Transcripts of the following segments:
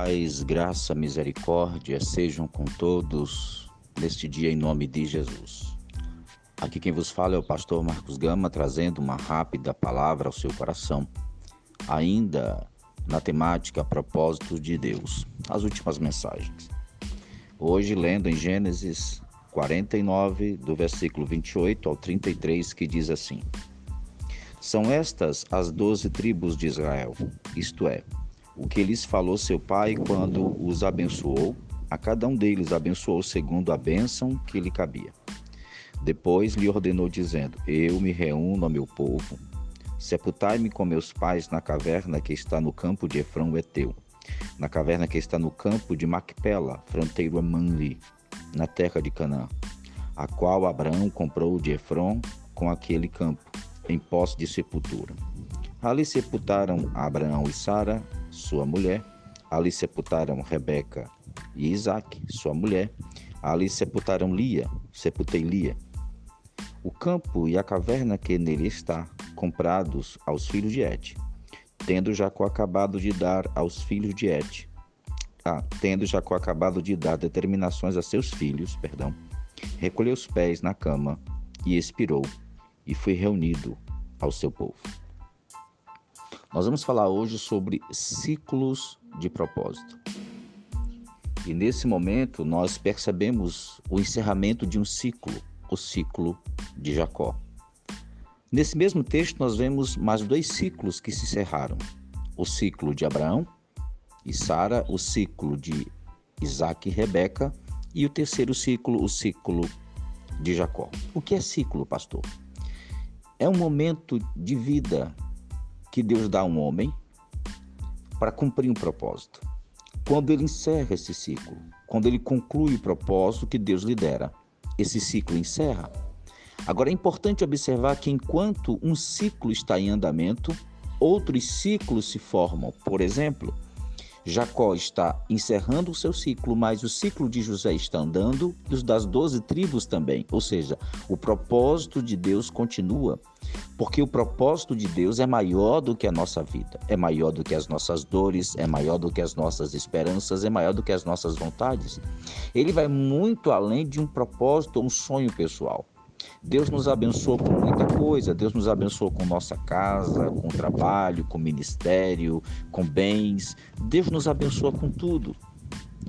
Paz, graça, misericórdia sejam com todos neste dia em nome de Jesus. Aqui quem vos fala é o pastor Marcos Gama, trazendo uma rápida palavra ao seu coração, ainda na temática propósito de Deus, as últimas mensagens. Hoje, lendo em Gênesis 49, do versículo 28 ao 33, que diz assim: São estas as doze tribos de Israel, isto é, o que lhes falou seu pai quando os abençoou, a cada um deles abençoou segundo a bênção que lhe cabia. Depois lhe ordenou, dizendo: Eu me reúno ao meu povo, sepultai-me com meus pais na caverna que está no campo de Efrão Eteu, na caverna que está no campo de Macpela, fronteiro a Manli, na terra de Canaã, a qual Abraão comprou de Efron com aquele campo, em posse de sepultura. Ali sepultaram Abraão e Sara, sua mulher. Ali sepultaram Rebeca e Isaac, sua mulher. Ali sepultaram Lia, sepultei Lia. O campo e a caverna que nele está, comprados aos filhos de Et, tendo Jacó acabado de dar aos filhos de Et, ah, tendo Jacó acabado de dar determinações a seus filhos, perdão, recolheu os pés na cama e expirou, e foi reunido ao seu povo. Nós vamos falar hoje sobre ciclos de propósito. E nesse momento nós percebemos o encerramento de um ciclo, o ciclo de Jacó. Nesse mesmo texto nós vemos mais dois ciclos que se encerraram: o ciclo de Abraão e Sara, o ciclo de Isaac e Rebeca e o terceiro ciclo, o ciclo de Jacó. O que é ciclo, pastor? É um momento de vida que Deus dá a um homem para cumprir um propósito. Quando ele encerra esse ciclo, quando ele conclui o propósito que Deus lhe dera, esse ciclo encerra. Agora é importante observar que enquanto um ciclo está em andamento, outros ciclos se formam. Por exemplo, Jacó está encerrando o seu ciclo, mas o ciclo de José está andando e os das doze tribos também. Ou seja, o propósito de Deus continua, porque o propósito de Deus é maior do que a nossa vida, é maior do que as nossas dores, é maior do que as nossas esperanças, é maior do que as nossas vontades. Ele vai muito além de um propósito um sonho pessoal. Deus nos abençoou com muita coisa. Deus nos abençoou com nossa casa, com trabalho, com ministério, com bens. Deus nos abençoa com tudo.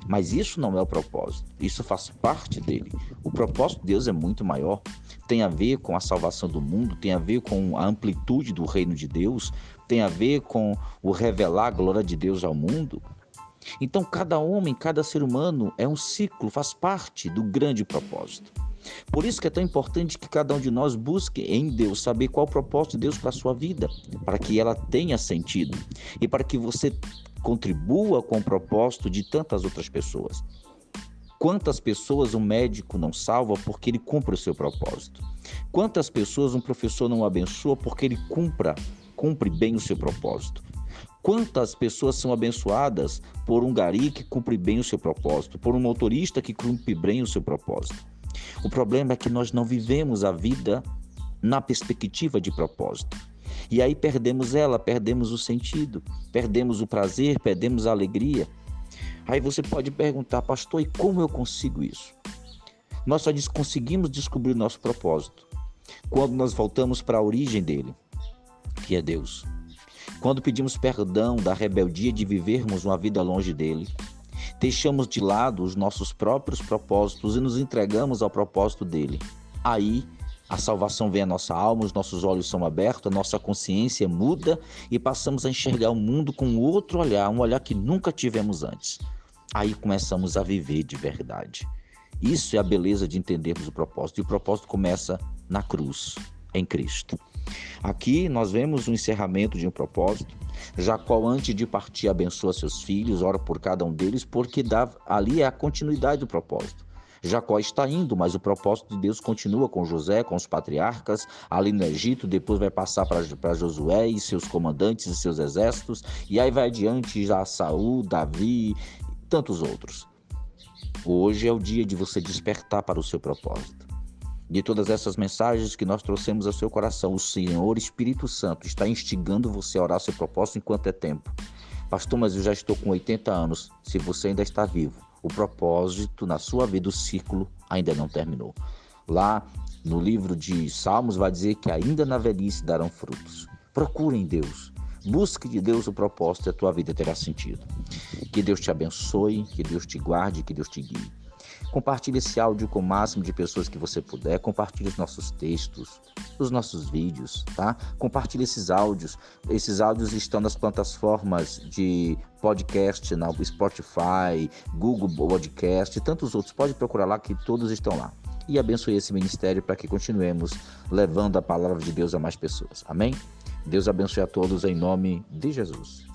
Mas isso não é o propósito. Isso faz parte dele. O propósito de Deus é muito maior. Tem a ver com a salvação do mundo, tem a ver com a amplitude do reino de Deus, tem a ver com o revelar a glória de Deus ao mundo. Então, cada homem, cada ser humano é um ciclo, faz parte do grande propósito. Por isso que é tão importante que cada um de nós busque em Deus saber qual o propósito de Deus para a sua vida, para que ela tenha sentido e para que você contribua com o propósito de tantas outras pessoas. Quantas pessoas um médico não salva porque ele cumpre o seu propósito? Quantas pessoas um professor não abençoa porque ele cumpra, cumpre bem o seu propósito? Quantas pessoas são abençoadas por um gari que cumpre bem o seu propósito, por um motorista que cumpre bem o seu propósito? O problema é que nós não vivemos a vida na perspectiva de propósito. E aí perdemos ela, perdemos o sentido, perdemos o prazer, perdemos a alegria. Aí você pode perguntar, pastor, e como eu consigo isso? Nós só conseguimos descobrir nosso propósito quando nós voltamos para a origem dele, que é Deus. Quando pedimos perdão da rebeldia de vivermos uma vida longe dele, deixamos de lado os nossos próprios propósitos e nos entregamos ao propósito dele. Aí a salvação vem à nossa alma, os nossos olhos são abertos, a nossa consciência muda e passamos a enxergar o mundo com outro olhar, um olhar que nunca tivemos antes. Aí começamos a viver de verdade. Isso é a beleza de entendermos o propósito. E o propósito começa na cruz, em Cristo. Aqui nós vemos o encerramento de um propósito. Jacó, antes de partir, abençoa seus filhos, ora por cada um deles, porque dá, ali é a continuidade do propósito. Jacó está indo, mas o propósito de Deus continua com José, com os patriarcas, ali no Egito, depois vai passar para Josué e seus comandantes e seus exércitos, e aí vai adiante já Saul, Davi e tantos outros. Hoje é o dia de você despertar para o seu propósito de todas essas mensagens que nós trouxemos ao seu coração, o Senhor Espírito Santo está instigando você a orar seu propósito enquanto é tempo. Pastor, mas eu já estou com 80 anos. Se você ainda está vivo, o propósito na sua vida, o ciclo, ainda não terminou. Lá no livro de Salmos vai dizer que ainda na velhice darão frutos. Procure em Deus. Busque de Deus o propósito e a tua vida terá sentido. Que Deus te abençoe, que Deus te guarde, que Deus te guie. Compartilhe esse áudio com o máximo de pessoas que você puder. Compartilhe os nossos textos, os nossos vídeos, tá? Compartilhe esses áudios. Esses áudios estão nas plataformas de podcast, na Spotify, Google Podcast e tantos outros. Pode procurar lá que todos estão lá. E abençoe esse ministério para que continuemos levando a palavra de Deus a mais pessoas. Amém? Deus abençoe a todos em nome de Jesus.